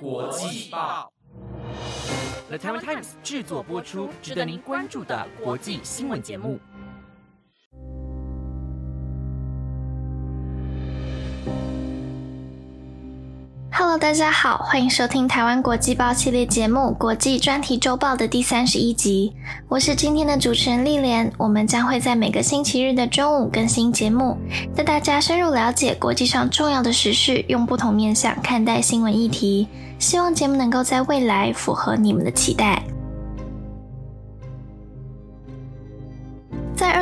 国际报，The t i m e Times 制作播出，值得您关注的国际新闻节目。大家好，欢迎收听台湾国际报系列节目《国际专题周报》的第三十一集。我是今天的主持人丽莲，我们将会在每个星期日的中午更新节目，带大家深入了解国际上重要的时事，用不同面向看待新闻议题。希望节目能够在未来符合你们的期待。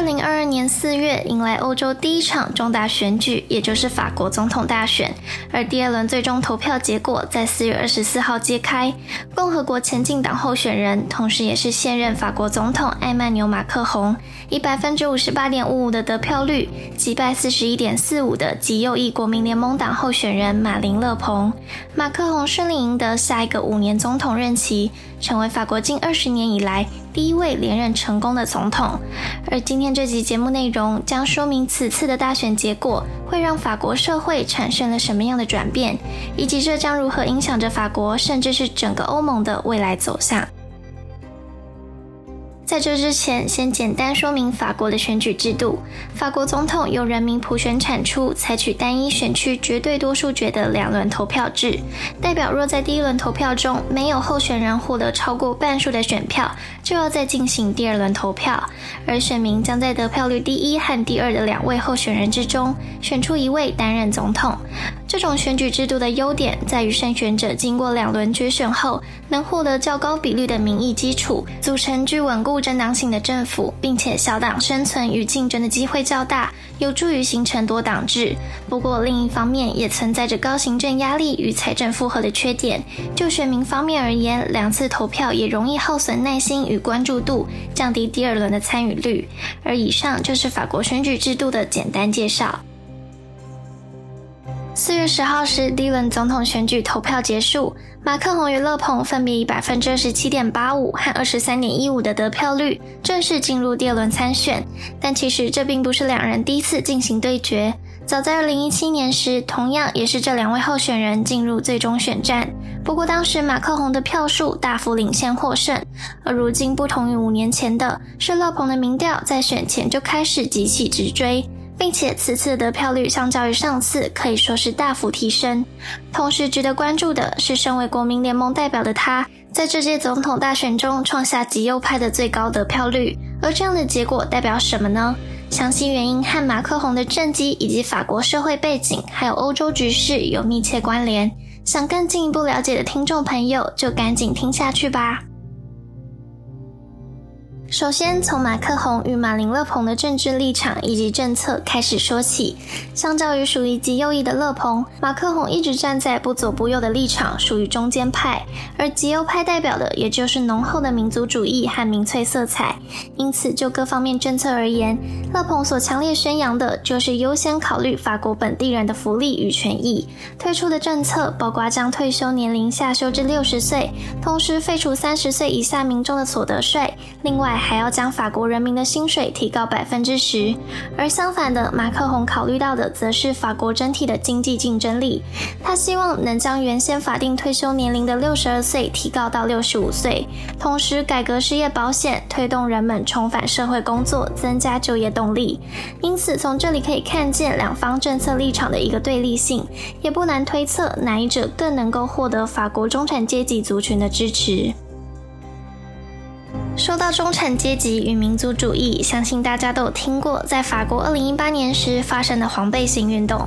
二零二二年四月，迎来欧洲第一场重大选举，也就是法国总统大选。而第二轮最终投票结果在四月二十四号揭开，共和国前进党候选人，同时也是现任法国总统埃曼纽马克宏，以百分之五十八点五五的得票率击败四十一点四五的极右翼国民联盟党候选人马林勒庞。马克宏顺利赢得下一个五年总统任期，成为法国近二十年以来。第一位连任成功的总统，而今天这集节目内容将说明此次的大选结果会让法国社会产生了什么样的转变，以及这将如何影响着法国，甚至是整个欧盟的未来走向。在这之前，先简单说明法国的选举制度。法国总统由人民普选产出，采取单一选区绝对多数决的两轮投票制。代表若在第一轮投票中没有候选人获得超过半数的选票，就要再进行第二轮投票。而选民将在得票率第一和第二的两位候选人之中选出一位担任总统。这种选举制度的优点在于，胜选者经过两轮决选后，能获得较高比率的民意基础，组成具稳固政党性的政府，并且小党生存与竞争的机会较大，有助于形成多党制。不过，另一方面也存在着高行政压力与财政负荷的缺点。就选民方面而言，两次投票也容易耗损耐心与关注度，降低第二轮的参与率。而以上就是法国选举制度的简单介绍。四月十号时，第一轮总统选举投票结束，马克宏与勒庞分别以百分之二十七点八五和二十三点一五的得票率正式进入第二轮参选。但其实这并不是两人第一次进行对决，早在二零一七年时，同样也是这两位候选人进入最终选战。不过当时马克宏的票数大幅领先获胜，而如今不同于五年前的是，勒庞的民调在选前就开始急起直追。并且此次得票率相较于上次可以说是大幅提升。同时值得关注的是，身为国民联盟代表的他，在这届总统大选中创下极右派的最高得票率。而这样的结果代表什么呢？详细原因和马克宏的政绩以及法国社会背景，还有欧洲局势有密切关联。想更进一步了解的听众朋友，就赶紧听下去吧。首先，从马克宏与马林勒庞的政治立场以及政策开始说起。相较于属于极右翼的勒庞，马克宏一直站在不左不右的立场，属于中间派。而极右派代表的，也就是浓厚的民族主义和民粹色彩。因此，就各方面政策而言，勒庞所强烈宣扬的就是优先考虑法国本地人的福利与权益。推出的政策包括将退休年龄下修至六十岁，同时废除三十岁以下民众的所得税。另外，还要将法国人民的薪水提高百分之十，而相反的，马克宏考虑到的则是法国整体的经济竞争力。他希望能将原先法定退休年龄的六十二岁提高到六十五岁，同时改革失业保险，推动人们重返社会工作，增加就业动力。因此，从这里可以看见两方政策立场的一个对立性，也不难推测哪一者更能够获得法国中产阶级族群的支持。说到中产阶级与民族主义，相信大家都有听过，在法国二零一八年时发生的黄背心运动。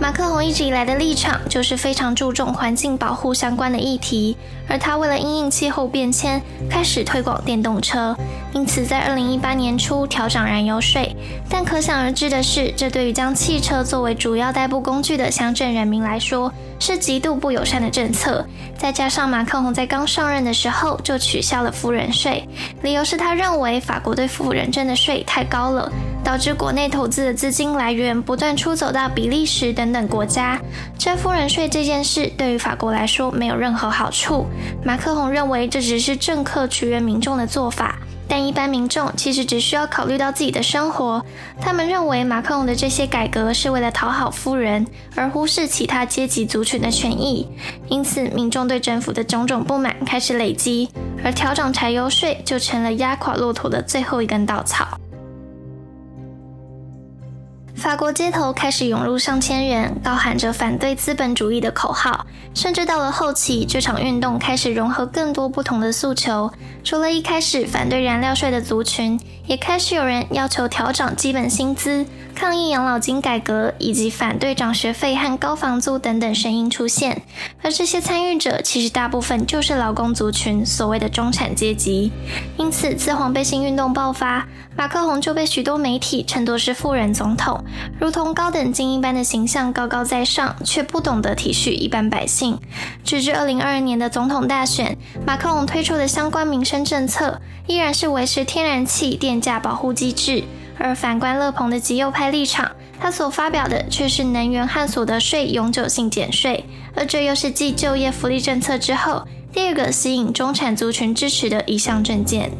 马克宏一直以来的立场就是非常注重环境保护相关的议题，而他为了因应气候变迁，开始推广电动车，因此在二零一八年初调涨燃油税。但可想而知的是，这对于将汽车作为主要代步工具的乡镇人民来说，是极度不友善的政策。再加上马克宏在刚上任的时候就取消了富人税。理由是他认为法国对富人征的税太高了，导致国内投资的资金来源不断出走到比利时等等国家。征富人税这件事对于法国来说没有任何好处。马克宏认为这只是政客取悦民众的做法。但一般民众其实只需要考虑到自己的生活。他们认为马克龙的这些改革是为了讨好富人，而忽视其他阶级族群的权益。因此，民众对政府的种种不满开始累积，而调整柴油税就成了压垮骆驼的最后一根稻草。法国街头开始涌入上千人，高喊着反对资本主义的口号。甚至到了后期，这场运动开始融合更多不同的诉求。除了一开始反对燃料税的族群，也开始有人要求调涨基本薪资、抗议养老金改革，以及反对涨学费和高房租等等声音出现。而这些参与者其实大部分就是劳工族群，所谓的中产阶级。因此，自黄背心运动爆发，马克宏就被许多媒体称作是富人总统，如同高等精英般的形象高高在上，却不懂得体恤一般百姓。直至二零二二年的总统大选，马克龙推出的相关民生政策依然是维持天然气电价保护机制，而反观勒鹏的极右派立场，他所发表的却是能源和所得税永久性减税，而这又是继就业福利政策之后第二个吸引中产族群支持的一项政见。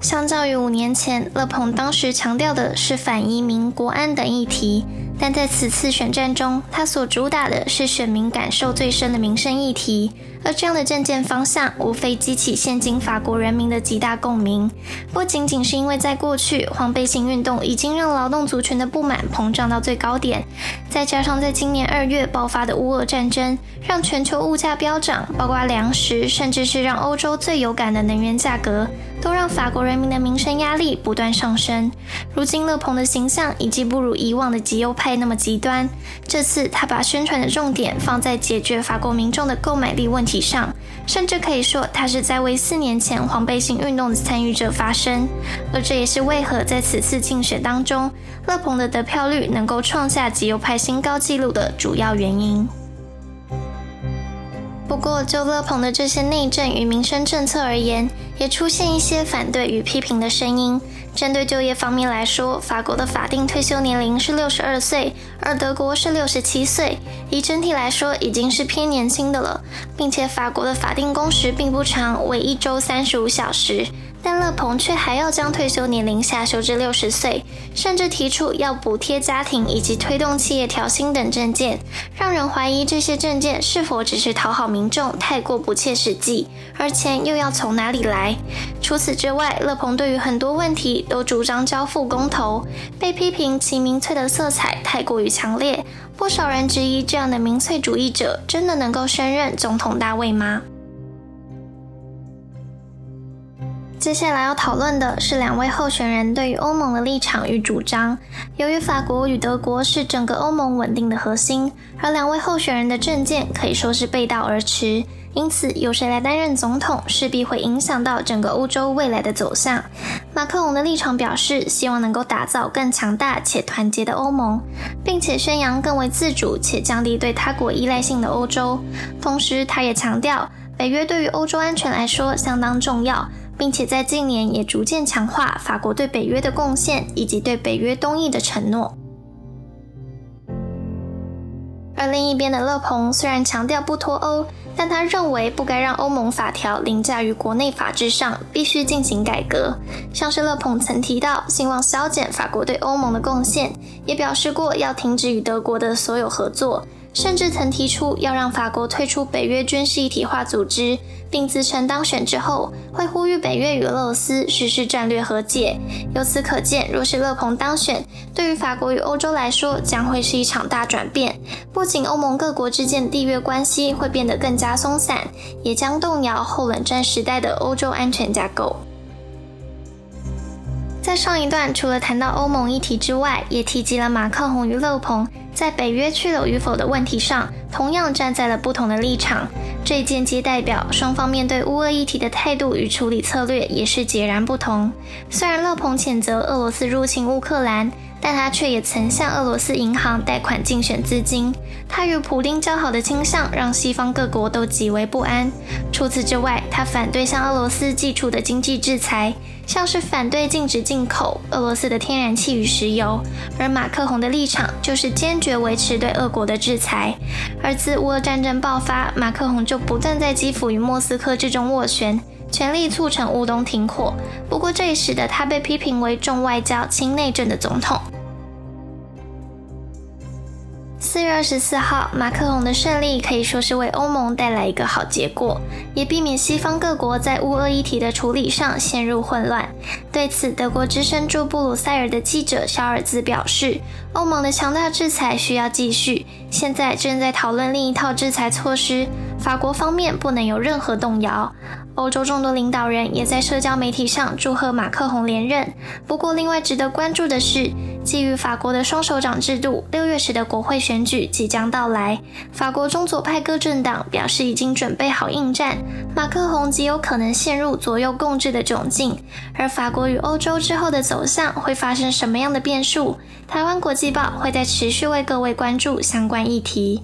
相较于五年前，勒鹏当时强调的是反移民、国安等议题。但在此次选战中，他所主打的是选民感受最深的民生议题，而这样的政见方向，无非激起现今法国人民的极大共鸣。不仅仅是因为在过去黄背心运动已经让劳动族群的不满膨胀到最高点，再加上在今年二月爆发的乌俄战争，让全球物价飙涨，包括粮食，甚至是让欧洲最有感的能源价格，都让法国人民的民生压力不断上升。如今勒鹏的形象已经不如以往的极右派。那么极端，这次他把宣传的重点放在解决法国民众的购买力问题上，甚至可以说他是在为四年前黄背心运动的参与者发声，而这也是为何在此次竞选当中，勒鹏的得票率能够创下极右派新高纪录的主要原因。不过，就勒鹏的这些内政与民生政策而言，也出现一些反对与批评的声音。针对就业方面来说，法国的法定退休年龄是六十二岁，而德国是六十七岁，以整体来说已经是偏年轻的了，并且法国的法定工时并不长，为一周三十五小时。但勒鹏却还要将退休年龄下修至六十岁，甚至提出要补贴家庭以及推动企业调薪等政见，让人怀疑这些政见是否只是讨好民众，太过不切实际，而钱又要从哪里来？除此之外，勒鹏对于很多问题都主张交付公投，被批评其民粹的色彩太过于强烈，不少人质疑这样的民粹主义者真的能够升任总统大位吗？接下来要讨论的是两位候选人对于欧盟的立场与主张。由于法国与德国是整个欧盟稳定的核心，而两位候选人的政见可以说是背道而驰，因此由谁来担任总统，势必会影响到整个欧洲未来的走向。马克龙的立场表示，希望能够打造更强大且团结的欧盟，并且宣扬更为自主且降低对他国依赖性的欧洲。同时，他也强调，北约对于欧洲安全来说相当重要。并且在近年也逐渐强化法国对北约的贡献，以及对北约东翼的承诺。而另一边的勒鹏虽然强调不脱欧，但他认为不该让欧盟法条凌驾于国内法制上，必须进行改革。像是勒鹏曾提到希望削减法国对欧盟的贡献，也表示过要停止与德国的所有合作。甚至曾提出要让法国退出北约军事一体化组织，并自称当选之后会呼吁北约与俄罗斯实施战略和解。由此可见，若是勒鹏当选，对于法国与欧洲来说将会是一场大转变。不仅欧盟各国之间的缔约关系会变得更加松散，也将动摇后冷战时代的欧洲安全架构。在上一段，除了谈到欧盟议题之外，也提及了马克宏与勒鹏。在北约去留与否的问题上，同样站在了不同的立场。这间接代表双方面对乌俄议题的态度与处理策略也是截然不同。虽然勒鹏谴责俄罗斯入侵乌克兰。但他却也曾向俄罗斯银行贷款竞选资金。他与普丁交好的倾向让西方各国都极为不安。除此之外，他反对向俄罗斯寄出的经济制裁，像是反对禁止进口俄罗斯的天然气与石油。而马克宏的立场就是坚决维持对俄国的制裁。而自乌俄战争爆发，马克宏就不断在基辅与莫斯科之中斡旋。全力促成乌东停火。不过，这也使得他被批评为重外交轻内政的总统。四月二十四号，马克龙的胜利可以说是为欧盟带来一个好结果，也避免西方各国在乌俄议题的处理上陷入混乱。对此，德国之声驻布鲁塞尔的记者肖尔兹表示：“欧盟的强大制裁需要继续，现在正在讨论另一套制裁措施，法国方面不能有任何动摇。”欧洲众多领导人也在社交媒体上祝贺马克宏连任。不过，另外值得关注的是，基于法国的双手掌制度，六月时的国会选举即将到来。法国中左派各政党表示已经准备好应战，马克宏极有可能陷入左右共治的窘境。而法国与欧洲之后的走向会发生什么样的变数？台湾国际报会在持续为各位关注相关议题。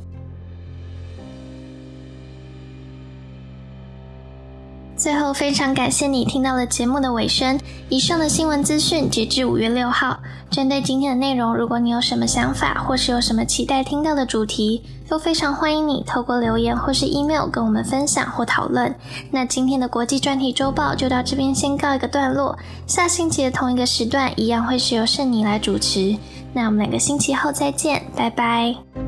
最后，非常感谢你听到了节目的尾声。以上的新闻资讯截至五月六号。针对今天的内容，如果你有什么想法，或是有什么期待听到的主题，都非常欢迎你透过留言或是 email 跟我们分享或讨论。那今天的国际专题周报就到这边先告一个段落。下星期的同一个时段，一样会是由圣尼来主持。那我们两个星期后再见，拜拜。